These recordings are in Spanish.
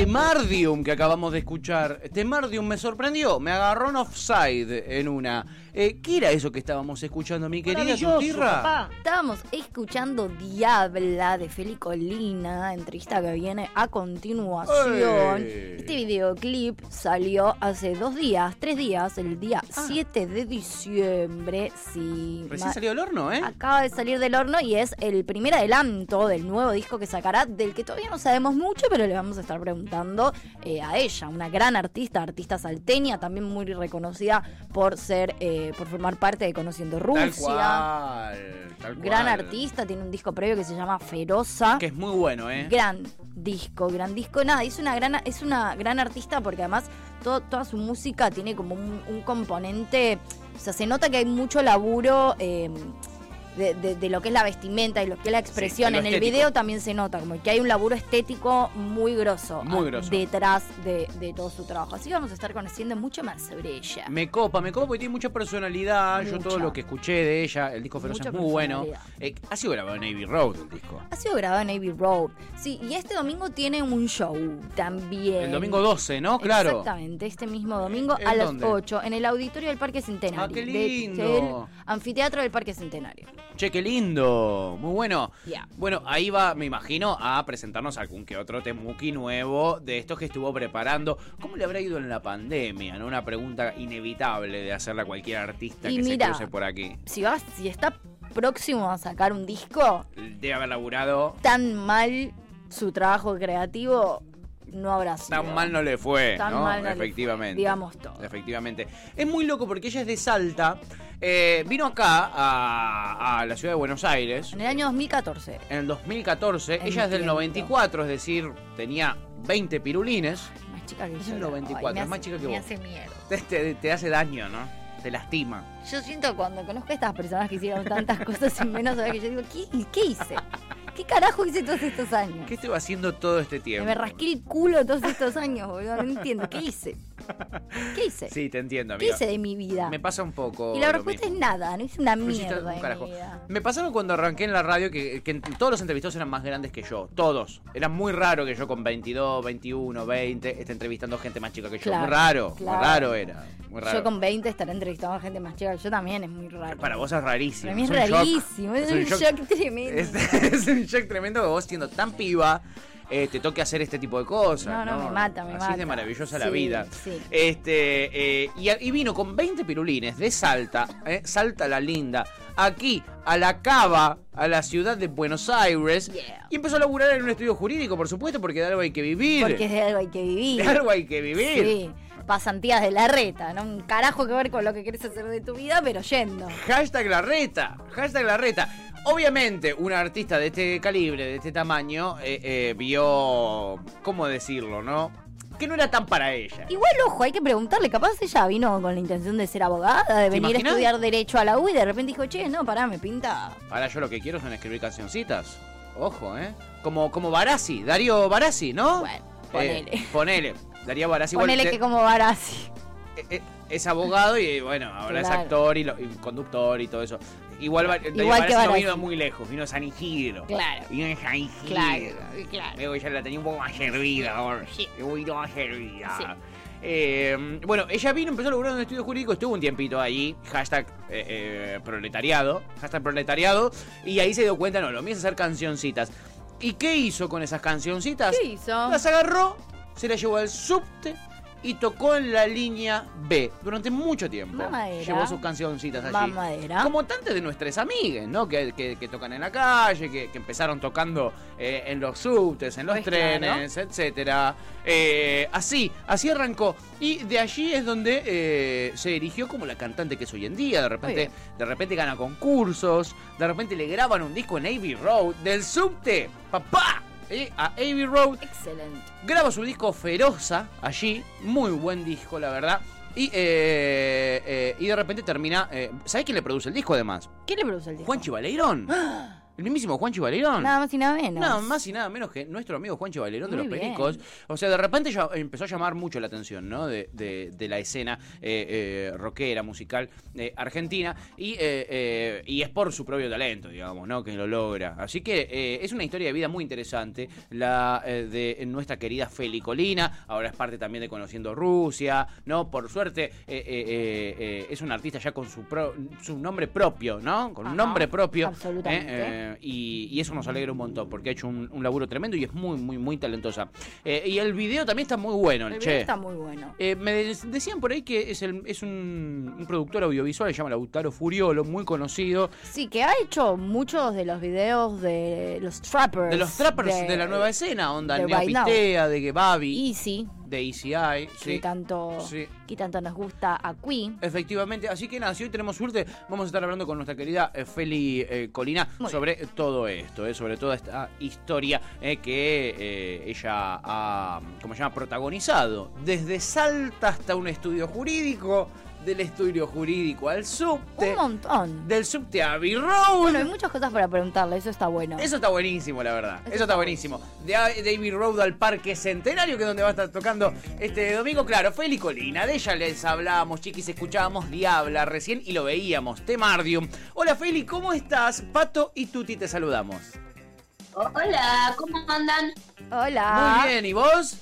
Temardium que acabamos de escuchar. Temardium me sorprendió, me agarró en offside en una. Eh, ¿Qué era eso que estábamos escuchando, mi querida Tutirra? Estábamos escuchando Diabla de Feli Colina, entrevista que viene a continuación. ¡Ey! Este videoclip salió hace dos días, tres días, el día Ah. 7 de diciembre. Sí, Recién salió del horno, ¿eh? Acaba de salir del horno y es el primer adelanto del nuevo disco que sacará, del que todavía no sabemos mucho, pero le vamos a estar preguntando eh, a ella, una gran artista, artista salteña, también muy reconocida por ser, eh, por formar parte de Conociendo Tal Rusia. cual, tal Gran artista, tiene un disco previo que se llama Feroza. Que es muy bueno, ¿eh? Gran disco, gran disco. Nada, es una gran, es una gran artista porque además todo- toda su música tiene como un, un componente. O sea, se nota que hay mucho laburo eh, de, de- de lo que es la vestimenta y lo que es la expresión. en el video también se nota como que hay un laburo estético muy grosso, Muy grosso. detrás de, de todo su trabajo. Así que vamos a estar conociendo mucho más sobre ella. Me copa, me copa porque tiene mucha personalidad. Yo todo lo que escuché de ella, el disco Feroz Mucha es muy bueno. Eh, ha sido grabado en Navy Road el disco. Ha sido grabado en Abbey Road. Sí, y este domingo tiene un show también. El domingo 12, ¿no? Claro. Exactamente, este mismo domingo ¿En a las dónde? 8 en el auditorio del Parque Centenario. Ah, qué lindo. del anfiteatro del Parque Centenario. Che, qué lindo. Muy bueno. Bueno, ahí va, me imagino, a presentarnos algún que otro temuki nuevo de estos que estuvo preparando. ¿Cómo le habrá ido en la pandemia? ¿no? Una pregunta inevitable de hacerla a cualquier artista Y que mira, se cruce por aquí. Si vas, si está próximo a sacar un disco, Debe haber laburado. tan mal su trabajo creativo no habrá sido. Tan mal no le fue, Tan ¿no? mal no le fue, Efectivamente. digamos todo. Efectivamente. Es muy loco porque ella es de Salta. eh, vino acá a, a la ciudad de Buenos Aires En el año 2014. en el 2014. Ella es del Entiendo. 94, es decir, tenía 20 pirulines. Más chica que Es yo. el la- 94, ay, me es más chica que Me vos. hace mierda. Te, te- te hace daño, ¿no? Te lastima. Yo siento cuando conozco a estas personas que hicieron tantas cosas sin menos saber que yo digo, ¿qué, qué hice? ¿Qué carajo hice todos estos años? ¿Qué estuvo haciendo todo este tiempo? me rasqué el culo todos estos años, boludo. No entiendo. ¿Qué hice? ¿Qué hice? Sí, te entiendo, ¿Qué hice de mi vida? Me pasa un poco. y la respuesta es nada. No hice una mierda un carajo. Me pasaba cuando arranqué en la radio que, que todos los entrevistados eran más grandes que yo. Todos. Era muy raro que yo con 22, 21, 20 esté entrevistando gente más chica que yo. Claro, muy raro. Muy claro. raro era. Muy raro. Yo con 20 estaré entrevistando a gente más chica. que Yo también es muy raro. Para vos es rarísimo. Para mí es rarísimo. Es, un shock, tremendo. Es, es un shock tremendo que vos siendo tan piba eh, te toque hacer este tipo de cosas. No, no, me mata, me Así mata. es de maravillosa la vida. sí. Este, eh, y, y vino con 20 pirulines de Salta, eh, Salta la Linda, aquí a la Cava, a la ciudad de Buenos Aires. Yeah. Y empezó a laburar en un estudio jurídico, por supuesto, porque de algo hay que vivir. Porque de algo hay que vivir. De algo hay que vivir. Sí. Pasantías de la reta, ¿no? Un carajo que ver con lo que querés hacer de tu vida, pero yendo. Hashtag la reta. Hashtag la reta. Obviamente, una artista de este calibre, de este tamaño, eh, eh, vio. ¿Cómo decirlo, no? Que no era tan para ella. Igual, ojo, hay que preguntarle. Capaz ella vino con la intención de ser abogada, de venir a estudiar Derecho a la U y de repente dijo, che, no, pará, me pinta. Ahora yo lo que quiero son escribir cancioncitas. Ojo, ¿eh? Como, como Barassi, Darío Barassi, ¿no? Bueno, Eh, ponele. Darío Barassi igual Ponele que como Barassi. eh, eh, es abogado y bueno, ahora es actor y, lo- y conductor y todo eso. Igual, Darío Igual que Barassi no Barassi. vino muy lejos, vino a San Isidro. Claro. Vino en San Isidro. Claro, claro. Luego ya la tenía un poco más servida ahora. Sí. Un poquito más servida. Sí. Eh, bueno, ella vino, empezó a lograr un estudio jurídico, estuvo un tiempito ahí, hashtag eh, eh, proletariado, hashtag proletariado, y ahí se dio cuenta, no, lo mío es hacer cancioncitas. ¿Y qué hizo con esas cancioncitas? ¿Qué hizo? Las agarró, se las llevó al subte y tocó en la línea B durante mucho tiempo. Mamadera. Llevó sus cancioncitas allí. Mamadera. Como tantas de nuestras amigas, ¿no? Que, que- que tocan en la calle, que, que empezaron tocando eh, en los subtes, en los Pues trenes, etcétera. Eh, así, así arrancó. Y de allí es donde eh, se dirigió como la cantante que es hoy en día. De repente, de repente gana concursos, de repente le graban un disco en Abbey Road, del subte, papá, eh, a Abbey Road. Excelente. Graba su disco Feroza allí, muy buen disco, la verdad. Y, eh, eh, y de repente termina. Eh, ¿Sabés quién le produce el disco además? ¿Quién le produce el disco? Juan Chivaleirón. El mismísimo Juanchi Valerón. Nada más y nada menos. Nada más y nada menos que nuestro amigo Juanchi Valerón de los bien. Pericos. O sea, de repente ya empezó a llamar mucho la atención, ¿no? De, de- de la escena eh, eh, rockera, musical eh, argentina. Y, eh, eh, y es por su propio talento, digamos, ¿no? Que lo logra. Así que eh, es una historia de vida muy interesante. La de nuestra querida Feli Colina. Ahora es parte también de Conociendo Rusia, ¿no? Por suerte, eh, eh, eh, eh, es un artista ya con su, pro- su nombre propio, ¿no? Con un nombre propio. absolutamente. Y, y eso nos alegra un montón porque ha hecho un, un laburo tremendo y es muy, muy, muy talentosa. Eh, y el video también está muy bueno, El che. video está muy bueno. Eh, me de- decían por ahí que es, el, es un, un productor audiovisual, se llama Lautaro Furiolo, muy conocido. Sí, que ha hecho muchos de los videos de los trappers. De los trappers de, la nueva escena, onda de Neo Right Now. Pistea, de Babi, Easy, de ECI. que Sí. tanto, Sí. que tanto nos gusta a Queen. Efectivamente, así que nada, si hoy tenemos suerte, vamos a estar hablando con nuestra querida eh, Feli eh, Colina Muy sobre todo esto, eh, sobre toda esta historia eh, que ella ha, como se llama, protagonizado desde Salta hasta un estudio jurídico, del estudio jurídico al subte, Un montón. del subte a Abbey Road. Bueno, hay muchas cosas para preguntarle, eso está bueno. Eso está buenísimo, la verdad. Eso, Eso está está buenísimo. De David Road al Parque Centenario, que es donde va a estar tocando este domingo. Claro, Feli Colina. De ella les hablábamos, chiquis, escuchábamos Diabla recién y lo veíamos. Temardium. Hola, Feli, ¿cómo estás? Pato y Tuti te saludamos. Hola, ¿cómo andan? Hola. Muy bien, ¿y vos?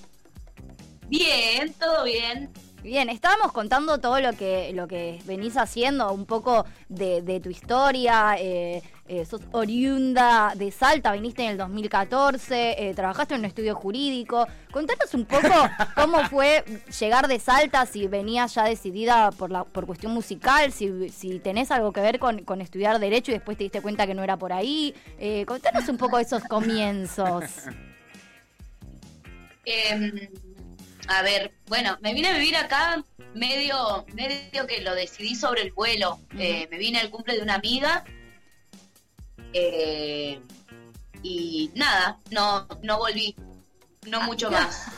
Bien, todo bien. Bien, estábamos contando todo lo que, lo que venís haciendo, un poco de, de tu historia. Eh, eh, sos oriunda de Salta, viniste en el 2014, eh, trabajaste en un estudio jurídico. Contanos un poco cómo fue llegar de Salta, si venías ya decidida por, la, por cuestión musical, si, si tenés algo que ver con, con estudiar Derecho y después te diste cuenta que no era por ahí. Eh, contanos un poco esos comienzos. Eh, a ver, bueno, me vine a vivir acá medio, medio que lo decidí sobre el vuelo. Eh, me vine al cumple de una amiga. eh, y nada, no, no volví. No mucho más.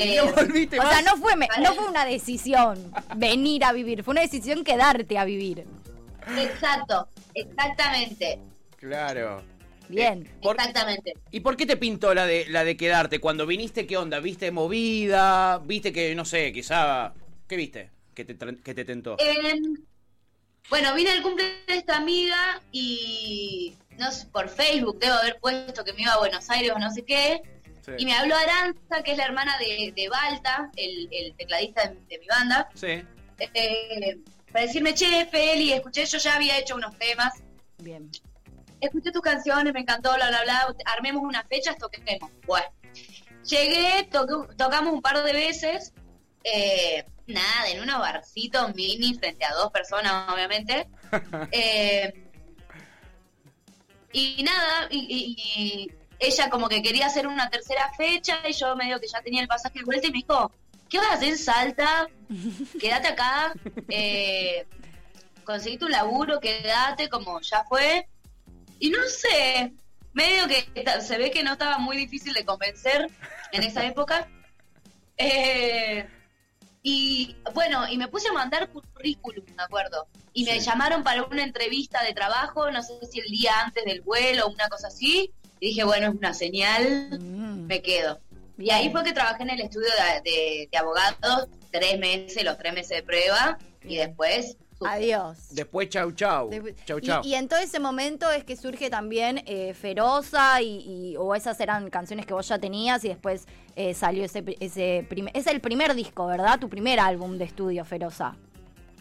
Eh, ¿No volviste O sea, más? no fue, me- no fue una decisión venir a vivir, fue una decisión quedarte a vivir. exacto, exactamente. Claro. Bien. Por- Exactamente. ¿Y por qué te pintó la de, la de quedarte? Cuando viniste, ¿qué onda? ¿Viste movida? ¿Viste que, no sé, quizá... ¿Qué viste? Que te, que te tentó. Eh, bueno, vine al cumple de esta amiga y no sé, por Facebook debo haber puesto que me iba a Buenos Aires o no sé qué. Sí. Y me habló Aranza, que es la hermana de, de Balta, el, el tecladista de, de mi banda, Sí. eh, para decirme, che, Feli, escuché, yo ya había hecho unos temas, Bien. Escuché tus canciones, me encantó, bla, bla, bla, armemos unas fechas, toquemos. Bueno, llegué, toqué- tocamos un par de veces, eh, nada, en unos barcitos mini frente a dos personas, obviamente. Eh, y nada, y, y- y ella como que quería hacer una tercera fecha y yo medio que ya tenía el pasaje de vuelta y me dijo, ¿qué vas a hacer en Salta? Quédate acá, eh, conseguí tu laburo, quédate como ya fue. Y no sé, medio que se ve que no estaba muy difícil de convencer en esa época. Eh, y bueno, y me puse a mandar currículum, me acuerdo. Y me Sí. llamaron para una entrevista de trabajo, no sé si el día antes del vuelo o una cosa así. Y dije, bueno, es una señal, Mm, me quedo. Y ahí fue que trabajé en el estudio de, de- de abogados, tres meses, los tres meses de prueba, y después... Adiós. Después, chau, chau. De- Chau, y- chau. Y, en todo ese momento es que surge también eh, Feroza y, y- o esas eran canciones que vos ya tenías y después eh, salió ese, ese primer, es el primer disco, ¿verdad? Tu primer álbum de estudio, Feroza.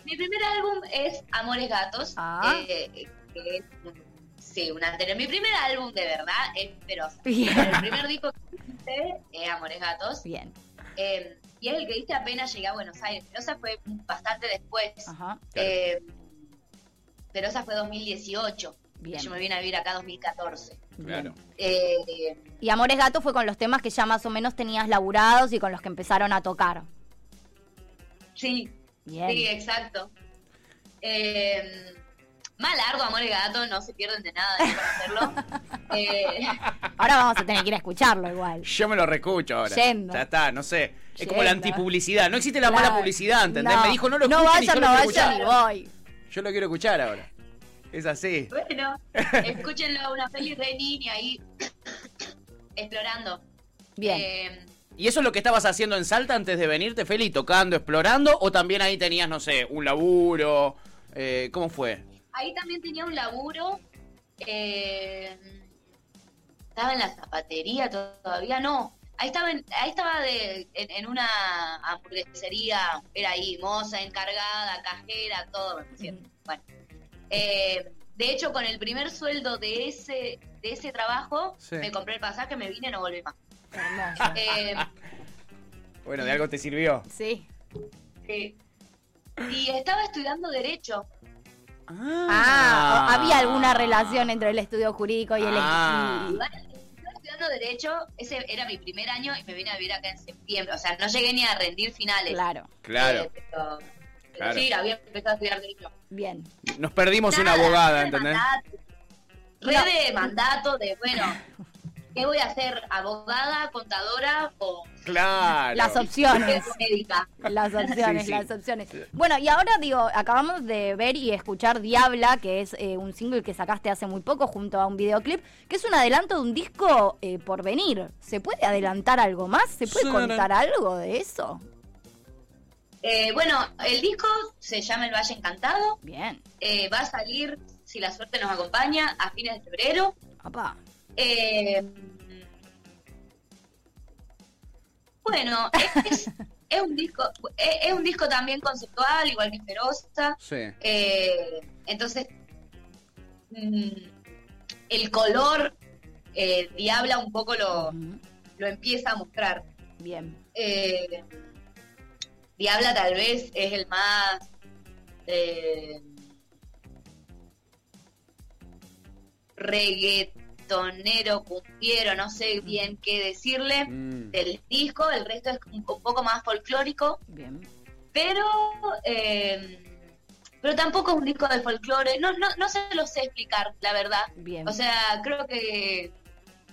Mi primer álbum es Amores Gatos. Ah. eh, que es un- sí, un anterior. Mi primer álbum de verdad es Feroza. Bien. El primer disco que hice es Amores Gatos. Bien. eh, y es el que hice apenas llegué a Buenos Aires. Feroza fue bastante después. Ajá. Claro. Eh, Feroza fue 2018. Bien. Yo me vine a vivir acá 2014. Claro. Eh, Y Amores Gato fue con los temas que ya más o menos tenías laburados y con los que empezaron a tocar. sí, Bien. sí, exacto. Eh, más largo, Amores Gatos, no se pierden de nada de conocerlo. Eh, Ahora vamos a tener que ir a escucharlo igual. Yo me lo reescucho ahora. Yendo. Ya está, no sé. Es como la antipublicidad. No existe la mala publicidad, ¿entendés? No, Me dijo, no lo No y yo no y escuchar. voy. Yo lo quiero escuchar ahora. Es así. Bueno, escúchenlo, una peli re niña ahí explorando. Bien. Eh, ¿Y eso es lo que estabas haciendo en Salta antes de venirte, Feli? ¿Tocando, explorando? ¿O también ahí tenías, no sé, un laburo? Eh, ¿Cómo fue? Ahí también tenía un laburo. eh, estaba en la zapatería todavía, no. Ahí estaba, en, ahí estaba de, en, en una hamburguesería, era ahí, moza, encargada, cajera, todo. ¿me entiendes? Bueno, eh, de hecho, con el primer sueldo de ese de ese trabajo, Sí. me compré el pasaje, me vine y no volví más. Eh, Bueno, de algo te sirvió. Sí. sí. Y estaba estudiando Derecho. Ah, o- había alguna relación entre el estudio jurídico y el Ah. estaba estudiando Derecho, ese era mi primer año y me vine a vivir acá en septiembre. O sea, no llegué ni a rendir finales. Claro, Claro. Eh, pero, pero Claro. sí, había empezado a estudiar Derecho. bien. Nos perdimos una abogada, ¿entendés? Re de mandato de, bueno, ¿qué voy a hacer? ¿Abogada, contadora o Claro. Las opciones. médica? Las opciones, Sí, sí. las opciones. Bueno, y ahora digo, acabamos de ver y escuchar Diabla, que es eh, un single que sacaste hace muy poco junto a un videoclip, que es un adelanto de un disco eh, por venir. ¿Se puede adelantar algo más? ¿Se puede contar algo de eso? Eh, bueno, el disco se llama El Valle Encantado. Bien, Eh, va a salir, si la suerte nos acompaña, a fines de febrero. papá. Eh, bueno, es, es un disco, es, es un disco también conceptual, igual que Feroza. Sí. Eh, entonces, mm, el color eh, Diabla un poco lo, lo empieza a mostrar. Bien. Eh, Diabla tal vez es el más eh, reggaetonero, cumbiero, no sé bien qué decirle, Mm. del disco, el resto es un, poco más folclórico, Bien. pero eh, pero tampoco es un disco de folclore, no, no, no se lo sé explicar, la verdad. Bien. O sea, creo que,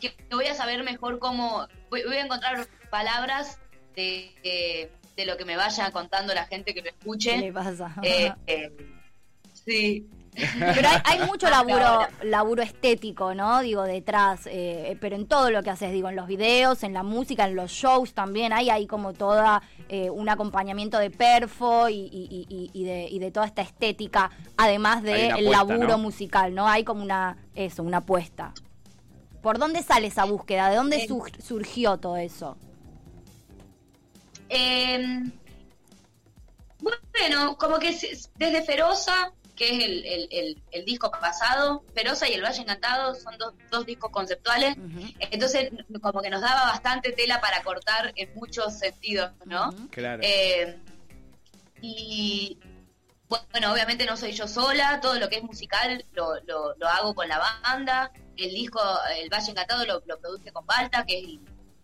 que voy a saber mejor cómo. Voy, voy a encontrar palabras de, de, de lo que me vaya contando la gente que lo ¿Qué escuche. le pasa? Eh, eh, sí. Pero hay, hay mucho laburo, laburo estético, ¿no? Digo, detrás, eh, pero en todo lo que haces, digo, en los videos, en la música, en los shows también, hay ahí como toda eh, un acompañamiento de perfo y, y- y- y de, y de toda esta estética, además del apuesta, laburo ¿no? musical, ¿no? Hay como una, eso, una apuesta. ¿Por dónde sale esa búsqueda? ¿De dónde sur- surgió todo eso? Eh, bueno, como que desde Feroza, que es el, el- el- el disco pasado, Feroza y El Valle Encantado son dos, dos discos conceptuales. Entonces, como que nos daba bastante tela para cortar en muchos sentidos, ¿no? Claro. Eh, y bueno, obviamente no soy yo sola, todo lo que es musical lo, lo, lo hago con la banda. El disco, El Valle Encantado, lo, lo produje con Balta, que es el,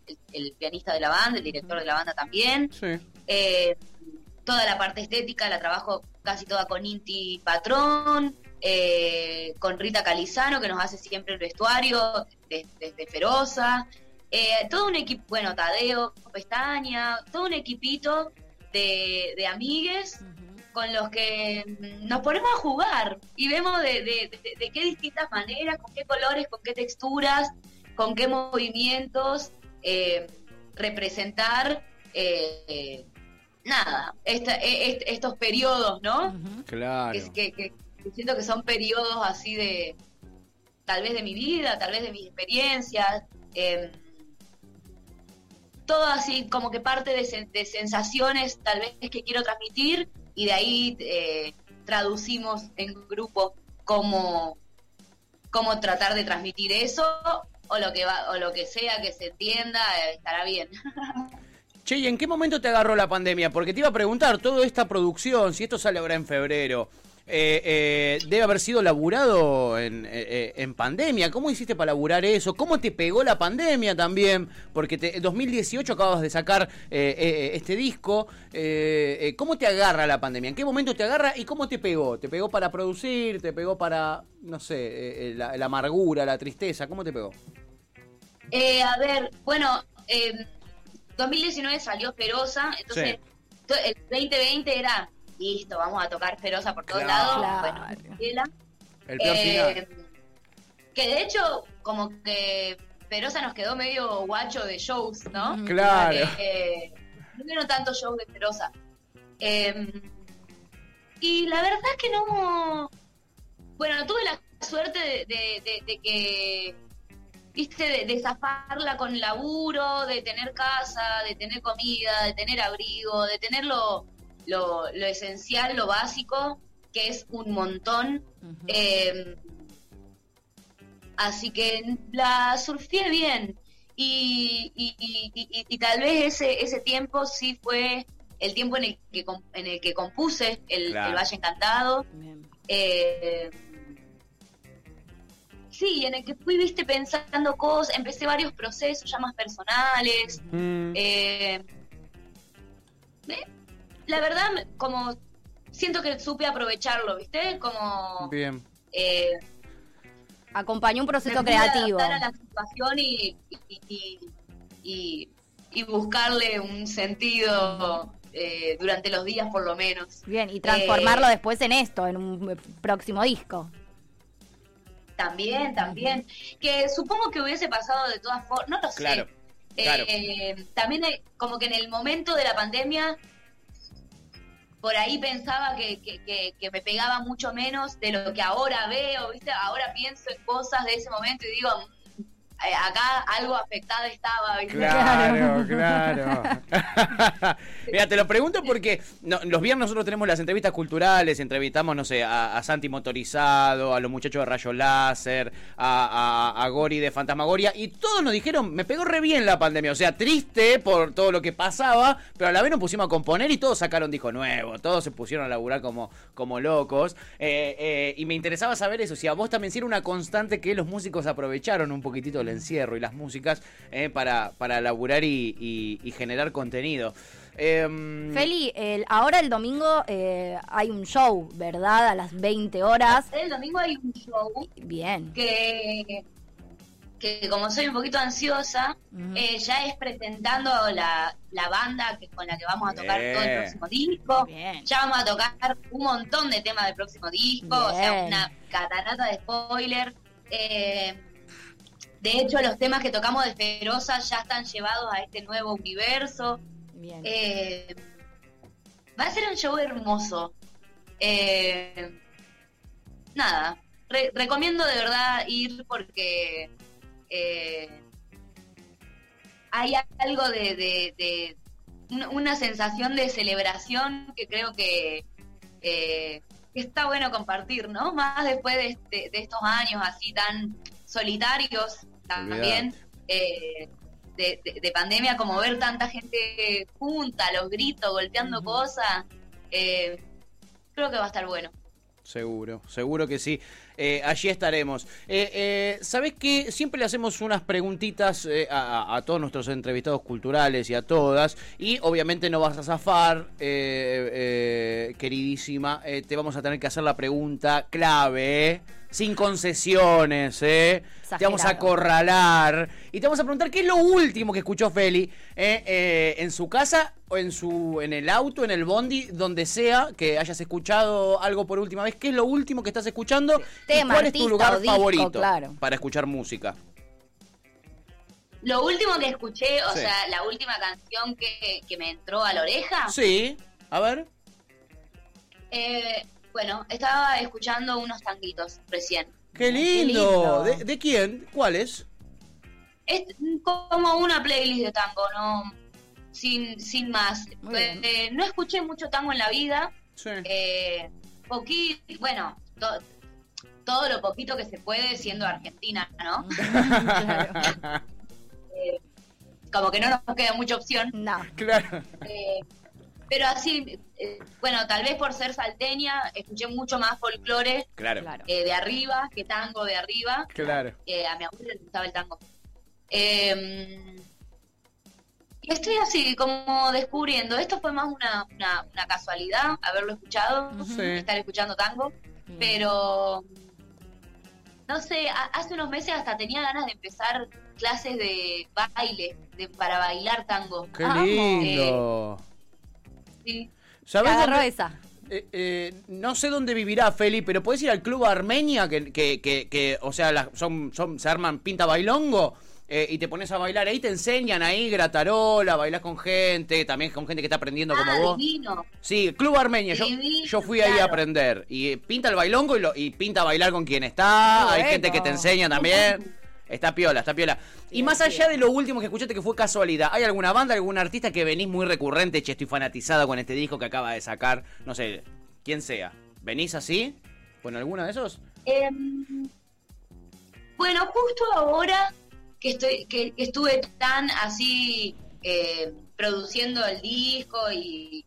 el- el pianista de la banda, el director de la banda también. Sí. Eh, toda la parte estética la trabajo casi toda con Inti Patrón, eh, con Rita Calizano, que nos hace siempre el vestuario de- desde Feroza. Eh, todo un equipo, bueno, Tadeo, Pestaña, todo un equipito de, de amigues con los que mm, nos ponemos a jugar y vemos de, de- de- de qué distintas maneras, con qué colores, con qué texturas, con qué movimientos eh, representar eh, nada, esta- e- est- estos periodos, ¿no? Claro. Que, que- que- que siento que son periodos así de, tal vez de mi vida, tal vez de mis experiencias. eh, todo así como que parte de sensaciones tal vez que quiero transmitir y de ahí eh, traducimos en grupo cómo, cómo tratar de transmitir eso o lo que va, o lo que sea que se entienda eh, estará bien. Che, ¿y en qué momento te agarró la pandemia? Porque te iba a preguntar, toda esta producción, si esto sale ahora en febrero, eh, eh, debe haber sido laburado en, eh, en pandemia. ¿Cómo hiciste para laburar eso? ¿Cómo te pegó la pandemia también? Porque en 2018 acabas de sacar este disco. ¿Cómo te agarra la pandemia? ¿En qué momento te agarra y cómo te pegó? ¿Te pegó para producir? ¿Te pegó para, no sé, la, amargura, la tristeza? ¿Cómo te pegó? A ver, bueno, 2019 salió Feroza, entonces Sí. to- el 2020 era listo, vamos a tocar Feroza por todos Claro. lados. Claro. Bueno. El peor Eh, final. Que de hecho, como que Perosa nos quedó medio guacho de shows, ¿no? Claro. Eh, no vieron tanto show de Perosa. Eh, y la verdad es que no. Bueno, tuve la suerte de, de- de- de que. Viste, de, de zafarla con laburo, de tener casa, de tener comida, de tener abrigo, de tener lo, lo, lo esencial, lo básico, que es un montón. Eh, así que la surfé bien. Y, y- y- y- y tal vez ese, ese tiempo sí fue el tiempo en el que, en el que compuse el, Claro. el Valle Encantado. Bien. Eh, sí, en el que fui, viste, pensando cosas, empecé varios procesos ya más personales. Mm, Eh, eh, la verdad, me- como siento que supe aprovecharlo, viste, como... Bien. eh, Acompañó un proceso creativo. a la situación y, y, y- y- y buscarle un sentido eh, durante los días por lo menos. Bien, y transformarlo Eh, después en esto, en un próximo disco. También, también. Que supongo que hubiese pasado de todas formas, no lo sé. Claro, claro. Eh, también eh, como que en el momento de la pandemia, por ahí pensaba que, que, que- que me pegaba mucho menos de lo que ahora veo, ¿viste? Ahora pienso en cosas de ese momento y digo, acá algo afectada estaba, ¿viste? Claro, claro. Mira, te lo pregunto porque no, los viernes nosotros tenemos las entrevistas culturales, entrevistamos, no sé, a, a Santi Motorizado, a los muchachos de Rayo Láser, a, a- a Gori de Fantasmagoria, y todos nos dijeron, me pegó re bien la pandemia, o sea, triste por todo lo que pasaba, pero a la vez nos pusimos a componer y todos sacaron disco nuevo, todos se pusieron a laburar como, como locos, Eh, eh, y me interesaba saber eso, si a vos también si era una constante que los músicos aprovecharon un poquitito el encierro y las músicas eh, para, para laburar y, y- y generar contenido. Em, Feli, el- ahora el domingo eh, hay un show, ¿verdad? A las 20 horas. El domingo hay un show Bien. que, que como soy un poquito ansiosa, eh, ya es presentando la, la banda que, con la que vamos a tocar todo el próximo disco. Bien. Ya vamos a tocar un montón de temas del próximo disco, o sea, una catarata de spoiler. Eh, de hecho, los temas que tocamos de Feroza ya están llevados a este nuevo universo. Bien. Eh, va a ser un show hermoso. Eh, nada, re- recomiendo de verdad ir porque eh, hay algo de, de- de una, sensación de celebración que creo que, eh, que está bueno compartir, ¿no? Más después de, este- de estos años así tan solitarios también. eh, de, de- de pandemia, como ver tanta gente junta, los gritos, golpeando cosas, eh, creo que va a estar bueno. Seguro, seguro que sí. Eh, allí estaremos. Eh, eh, ¿Sabés qué? Siempre le hacemos unas preguntitas eh, a, a- todos nuestros entrevistados culturales y a todas. Y obviamente no vas a zafar, eh, eh, queridísima. Te vamos a tener que hacer la pregunta clave. Sin concesiones. ¿eh? Te vamos a acorralar. Y te vamos a preguntar qué es lo último que escuchó Feli eh, eh, en su casa o en su en el auto, en el bondi, donde sea que hayas escuchado algo por última vez. ¿Qué es lo último que estás escuchando? ¿Y Tema, ¿Cuál es tu lugar disco, favorito claro. para escuchar música? Lo último que escuché, o Sí. sea, la última canción que, que me entró a la oreja, Sí, a ver. eh, bueno, estaba escuchando unos tanguitos recién. Qué lindo. lindo. ¿De, de quién? ¿Cuáles? Es como una playlist de tango, no sin, sin más. Bien. Eh, no escuché mucho tango en la vida, Sí. eh, poquito, bueno, to- todo lo poquito que se puede siendo argentina, ¿no? Claro. Eh, como que no nos queda mucha opción. No. claro. Eh, pero así, eh, bueno, tal vez por ser salteña, escuché mucho más folclore Claro. Eh, de arriba que tango de arriba. Claro. Eh, a mi abuela le gustaba el tango. Eh, y estoy así como descubriendo. Esto fue más una, una, una casualidad, haberlo escuchado. Sí. estar escuchando tango. Pero, no sé, a- hace unos meses hasta tenía ganas de empezar clases de baile, de, para bailar tango. Qué lindo. Sí. ¿Sabés Agarró esa. eh, eh, no sé dónde vivirá Feli, pero puedes ir al Club Armenia, que, que, que, que, o sea, las- son, son, se arman pinta bailongo. eh, y te pones a bailar ahí, te enseñan ahí gratarola, bailás con gente, también con gente que está aprendiendo como Ah, vos. divino. Sí, Club Armenia. Yo, Divino, yo fui ahí a aprender. Y pinta el bailongo y, lo, y pinta a bailar con quien está. Hay gente que te enseña también. Está piola, está piola. Y más allá de lo último que escuchaste que fue casualidad, ¿hay alguna banda, algún artista que venís muy recurrente? Che, estoy fanatizada con este disco que acaba de sacar. No sé, quién sea. ¿Venís así? ¿Con alguno de esos? Em, bueno, justo ahora que estoy que, que estuve tan así eh, produciendo el disco y,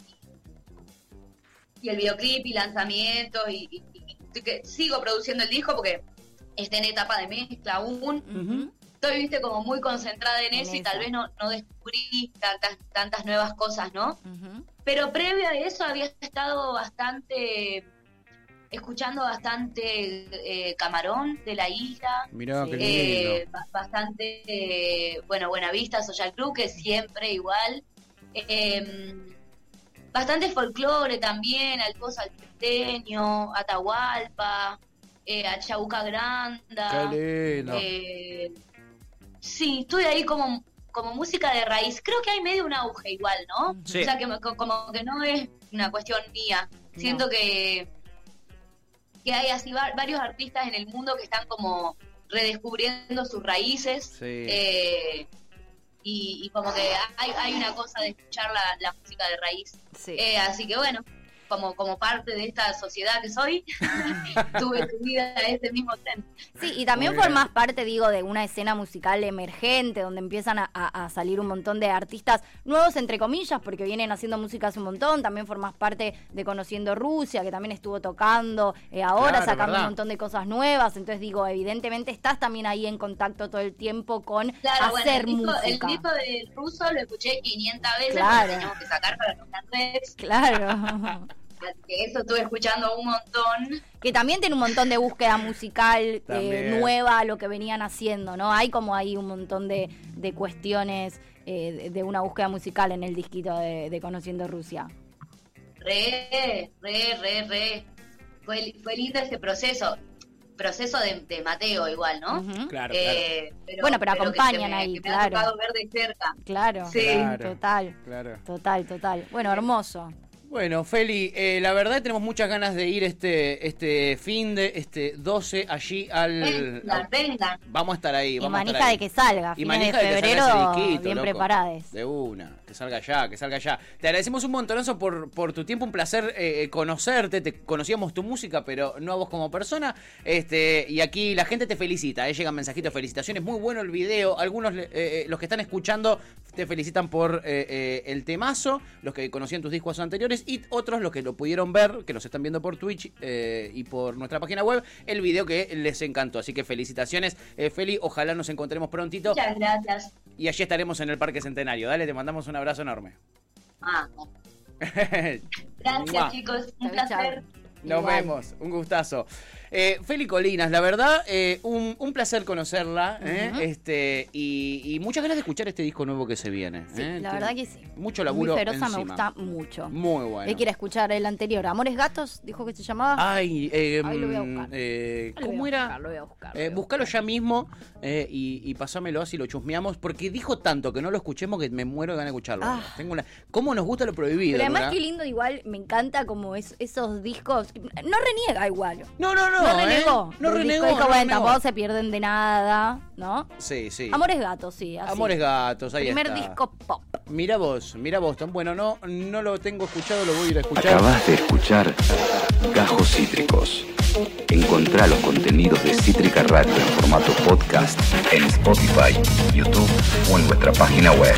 y el videoclip y lanzamientos y, y- y que sigo produciendo el disco porque está en etapa de mezcla aún. Ujú. Estoy, viste, como muy concentrada en En eso y tal vez no, no descubrí tantas, tantas nuevas cosas, ¿no? Pero previo a eso había estado bastante, escuchando bastante eh, Camarón de la isla, Mirá, Sí. eh, ba- bastante, eh, bueno, Buenavista, Social Club, que siempre igual. Eh, bastante folclore también, Alto Salteño, Atahualpa, eh, a Chabuca Granda. Qué lindo. Eh, sí, estoy ahí como, como música de raíz. Creo que hay medio un auge igual, ¿no? Sí. O sea, que como que no es una cuestión mía. Siento que, que hay así va- varios artistas en el mundo que están como redescubriendo sus raíces. Sí. eh, y, y como que hay, hay una cosa de escuchar la, la música de raíz. Sí. Eh, así que bueno, como, como parte de esta sociedad que soy, tuve subida a ese mismo tren. Sí, y también formás parte, digo, de una escena musical emergente donde empiezan a, a- a salir un montón de artistas nuevos, entre comillas, porque vienen haciendo música hace un montón. También formás parte de Conociendo Rusia, que también estuvo tocando eh, ahora, Claro, sacando verdad. un montón de cosas nuevas. Entonces, digo, evidentemente estás también ahí en contacto todo el tiempo con Claro, bueno, hacer el disco, el música. disco de ruso lo escuché 500 veces Claro. porque teníamos que sacar para los redes. Claro. Así que eso estuve escuchando un montón. que también tiene un montón de búsqueda musical eh, nueva a lo que venían haciendo, ¿no? Hay como ahí un montón de, de cuestiones eh, de, una búsqueda musical en el disquito de, de Conociendo Rusia. Re, re, re, re. Fue, fue lindo ese proceso. Proceso de, de Mateo igual, ¿no? Claro, Eh, Bueno, pero acompañan me- ahí, me claro. ha tocado ver de cerca. Claro, Sí. Claro. total, claro. total, total. Bueno, hermoso. Bueno, Feli, eh, la verdad tenemos muchas ganas de ir este este fin de este 12 allí al Vengan, vengan. vamos a estar ahí, Y vamos a estar manija ahí. de que salga, Y de manija de que salga febrero, ese disquito, bien loco. preparadas. De una, que salga ya, que salga ya. Te agradecemos un montonazo por, por tu tiempo, un placer eh, conocerte. Te conocíamos tu música, pero no a vos como persona. Este, y aquí la gente te felicita, eh, llegan mensajitos de felicitaciones. Muy bueno el video. Algunos, eh, eh, los que están escuchando, te felicitan por eh, eh, el temazo, los que conocían tus discos anteriores, y otros los que lo pudieron ver, que los están viendo por Twitch eh, y por nuestra página web, el video que les encantó. Así que felicitaciones, eh, Feli. Ojalá nos encontremos prontito. Muchas gracias. Y allí estaremos en el Parque Centenario. Dale, te mandamos un abrazo enorme. Ah, gracias, Mua. chicos. Un placer. Nos Igual. vemos, un gustazo. Eh, Feli Colinas, la verdad, eh, un, un placer conocerla. ¿eh? Este y, y muchas ganas de escuchar este disco nuevo que se viene. Sí, ¿eh? la Tiene verdad que sí. Mucho laburo Muy feroza, me gusta mucho. Muy bueno. Quiere escuchar el anterior. Amores Gatos, dijo que se llamaba. Ay, eh, Ahí lo voy a buscar. ¿cómo era? lo voy a buscar, lo voy a búscalo buscar. ya mismo y, y pasámelo así lo chusmeamos, porque dijo tanto que no lo escuchemos que me muero de ganas de escucharlo. Ah. Tengo una... ¿Cómo nos gusta lo prohibido? Pero además Luna? qué lindo igual, me encanta como es, esos discos. No reniega igual. No, no, no. No, ¿eh? renegó. No renegó. dijo, no bueno, renegó. tampoco se pierden de nada, ¿no? Sí, sí. Amores Gatos, sí. Así. Amores gatos, ahí Primer está. disco pop. Mira vos, mira vos, bueno, no, no lo tengo escuchado, lo voy a ir a escuchar. Acabas de escuchar Gajos Cítricos. Encontrá los contenidos de Cítrica Radio en formato podcast en Spotify, YouTube o en nuestra página web.